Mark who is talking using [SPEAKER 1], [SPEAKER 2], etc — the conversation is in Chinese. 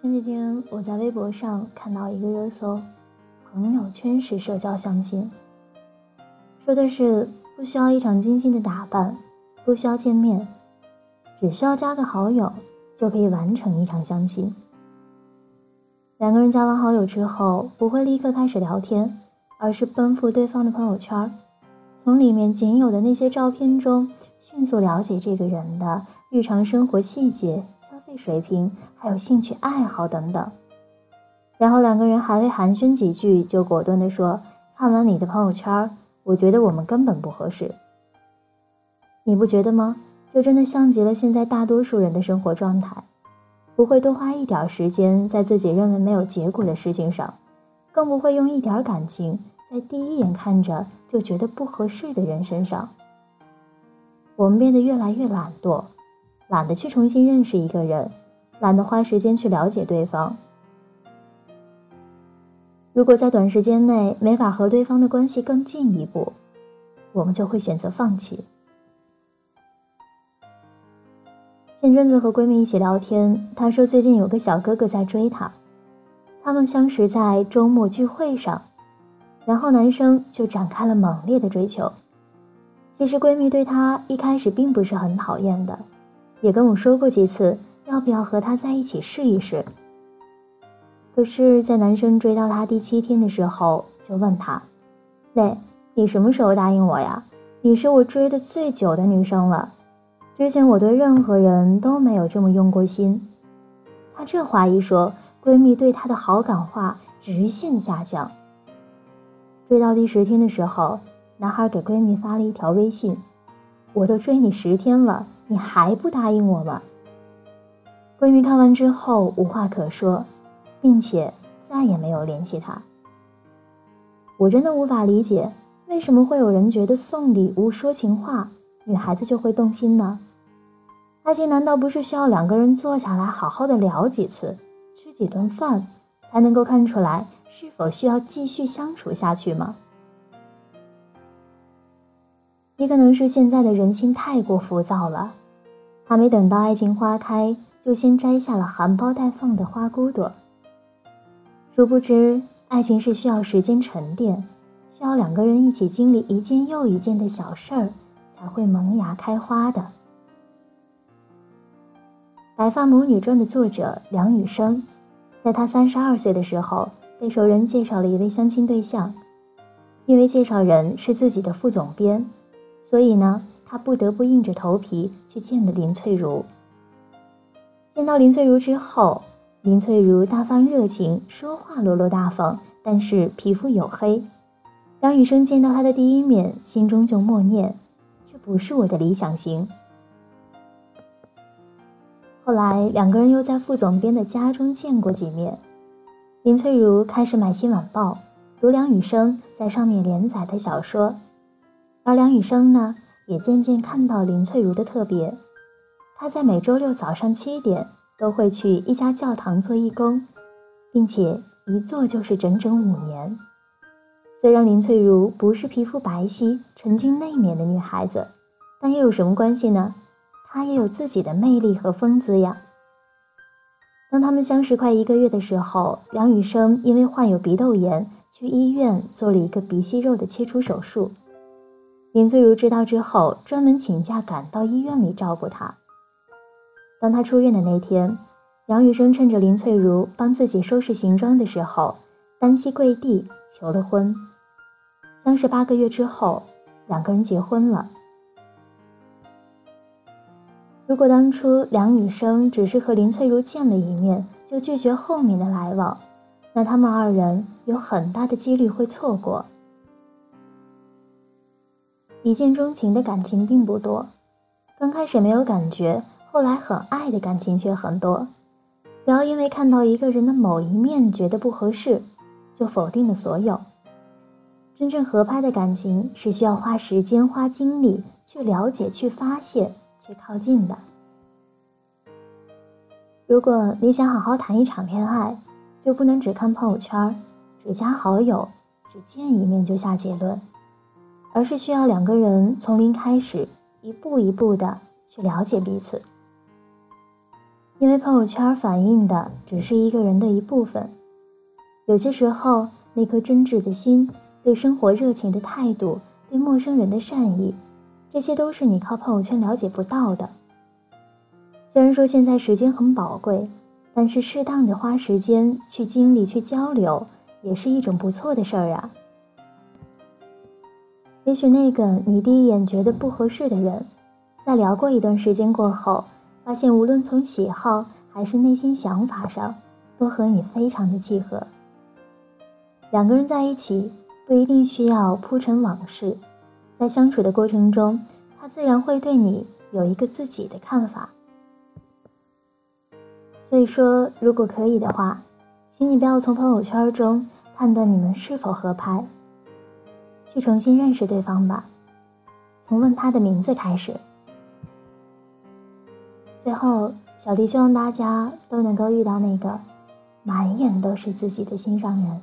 [SPEAKER 1] 前几天我在微博上看到一个热搜：“朋友圈式社交相亲。”说的是不需要一场精心的打扮，不需要见面，只需要加个好友就可以完成一场相亲。两个人加完好友之后，不会立刻开始聊天，而是奔赴对方的朋友圈，从里面仅有的那些照片中迅速了解这个人的日常生活细节。消费水平，还有兴趣爱好等等，然后两个人还未寒暄几句，就果断地说：“看完你的朋友圈，我觉得我们根本不合适。”你不觉得吗？这真的像极了现在大多数人的生活状态，不会多花一点时间在自己认为没有结果的事情上，更不会用一点感情在第一眼看着就觉得不合适的人身上。我们变得越来越懒惰。懒得去重新认识一个人，懒得花时间去了解对方。如果在短时间内没法和对方的关系更进一步，我们就会选择放弃。前阵子和闺蜜一起聊天，她说最近有个小哥哥在追她，他们相识在周末聚会上，然后男生就展开了猛烈的追求。其实闺蜜对他一开始并不是很讨厌的。也跟我说过几次，要不要和他在一起试一试。可是，在男生追到她第七天的时候，就问他：“喂，你什么时候答应我呀？你是我追的最久的女生了，之前我对任何人都没有这么用过心。”她这话一说，闺蜜对她的好感话直线下降。追到第十天的时候，男孩给闺蜜发了一条微信：“我都追你十天了。”你还不答应我吗？闺蜜看完之后无话可说，并且再也没有联系他。我真的无法理解，为什么会有人觉得送礼物、说情话，女孩子就会动心呢？爱情难道不是需要两个人坐下来好好的聊几次、吃几顿饭，才能够看出来是否需要继续相处下去吗？也可能是现在的人心太过浮躁了。还没等到爱情花开，就先摘下了含苞待放的花骨朵。殊不知，爱情是需要时间沉淀，需要两个人一起经历一件又一件的小事儿，才会萌芽开花的。《白发魔女传》的作者梁羽生，在他三十二岁的时候，被熟人介绍了一位相亲对象，因为介绍人是自己的副总编，所以呢。他不得不硬着头皮去见了林翠如。见到林翠如之后，林翠如大方热情，说话落落大方，但是皮肤黝黑。梁羽生见到她的第一面，心中就默念：“这不是我的理想型。”后来两个人又在副总编的家中见过几面。林翠如开始买《新晚报》，读梁羽生在上面连载的小说，而梁羽生呢？也渐渐看到林翠如的特别，她在每周六早上七点都会去一家教堂做义工，并且一做就是整整五年。虽然林翠如不是皮肤白皙、沉静内敛的女孩子，但又有什么关系呢？她也有自己的魅力和风姿呀。当他们相识快一个月的时候，梁羽生因为患有鼻窦炎，去医院做了一个鼻息肉的切除手术。林翠如知道之后，专门请假赶到医院里照顾他。当他出院的那天，梁羽生趁着林翠如帮自己收拾行装的时候，单膝跪地求了婚。相识八个月之后，两个人结婚了。如果当初梁雨生只是和林翠如见了一面就拒绝后面的来往，那他们二人有很大的几率会错过。一见钟情的感情并不多，刚开始没有感觉，后来很爱的感情却很多。不要因为看到一个人的某一面觉得不合适，就否定了所有。真正合拍的感情是需要花时间、花精力去了解、去发现、去靠近的。如果你想好好谈一场恋爱，就不能只看朋友圈，只加好友，只见一面就下结论。而是需要两个人从零开始，一步一步的去了解彼此。因为朋友圈反映的只是一个人的一部分。有些时候，那颗真挚的心，对生活热情的态度，对陌生人的善意，这些都是你靠朋友圈了解不到的。虽然说现在时间很宝贵，但是适当的花时间去经历、去交流，也是一种不错的事儿啊。也许那个你第一眼觉得不合适的人，在聊过一段时间过后。发现无论从喜好还是内心想法上，都和你非常的契合。两个人在一起不一定需要铺陈往事，在相处的过程中，他自然会对你有一个自己的看法。所以说，如果可以的话，请你不要从朋友圈中判断你们是否合拍，去重新认识对方吧，从问他的名字开始。最后，小弟希望大家都能够遇到那个满眼都是自己的心上人。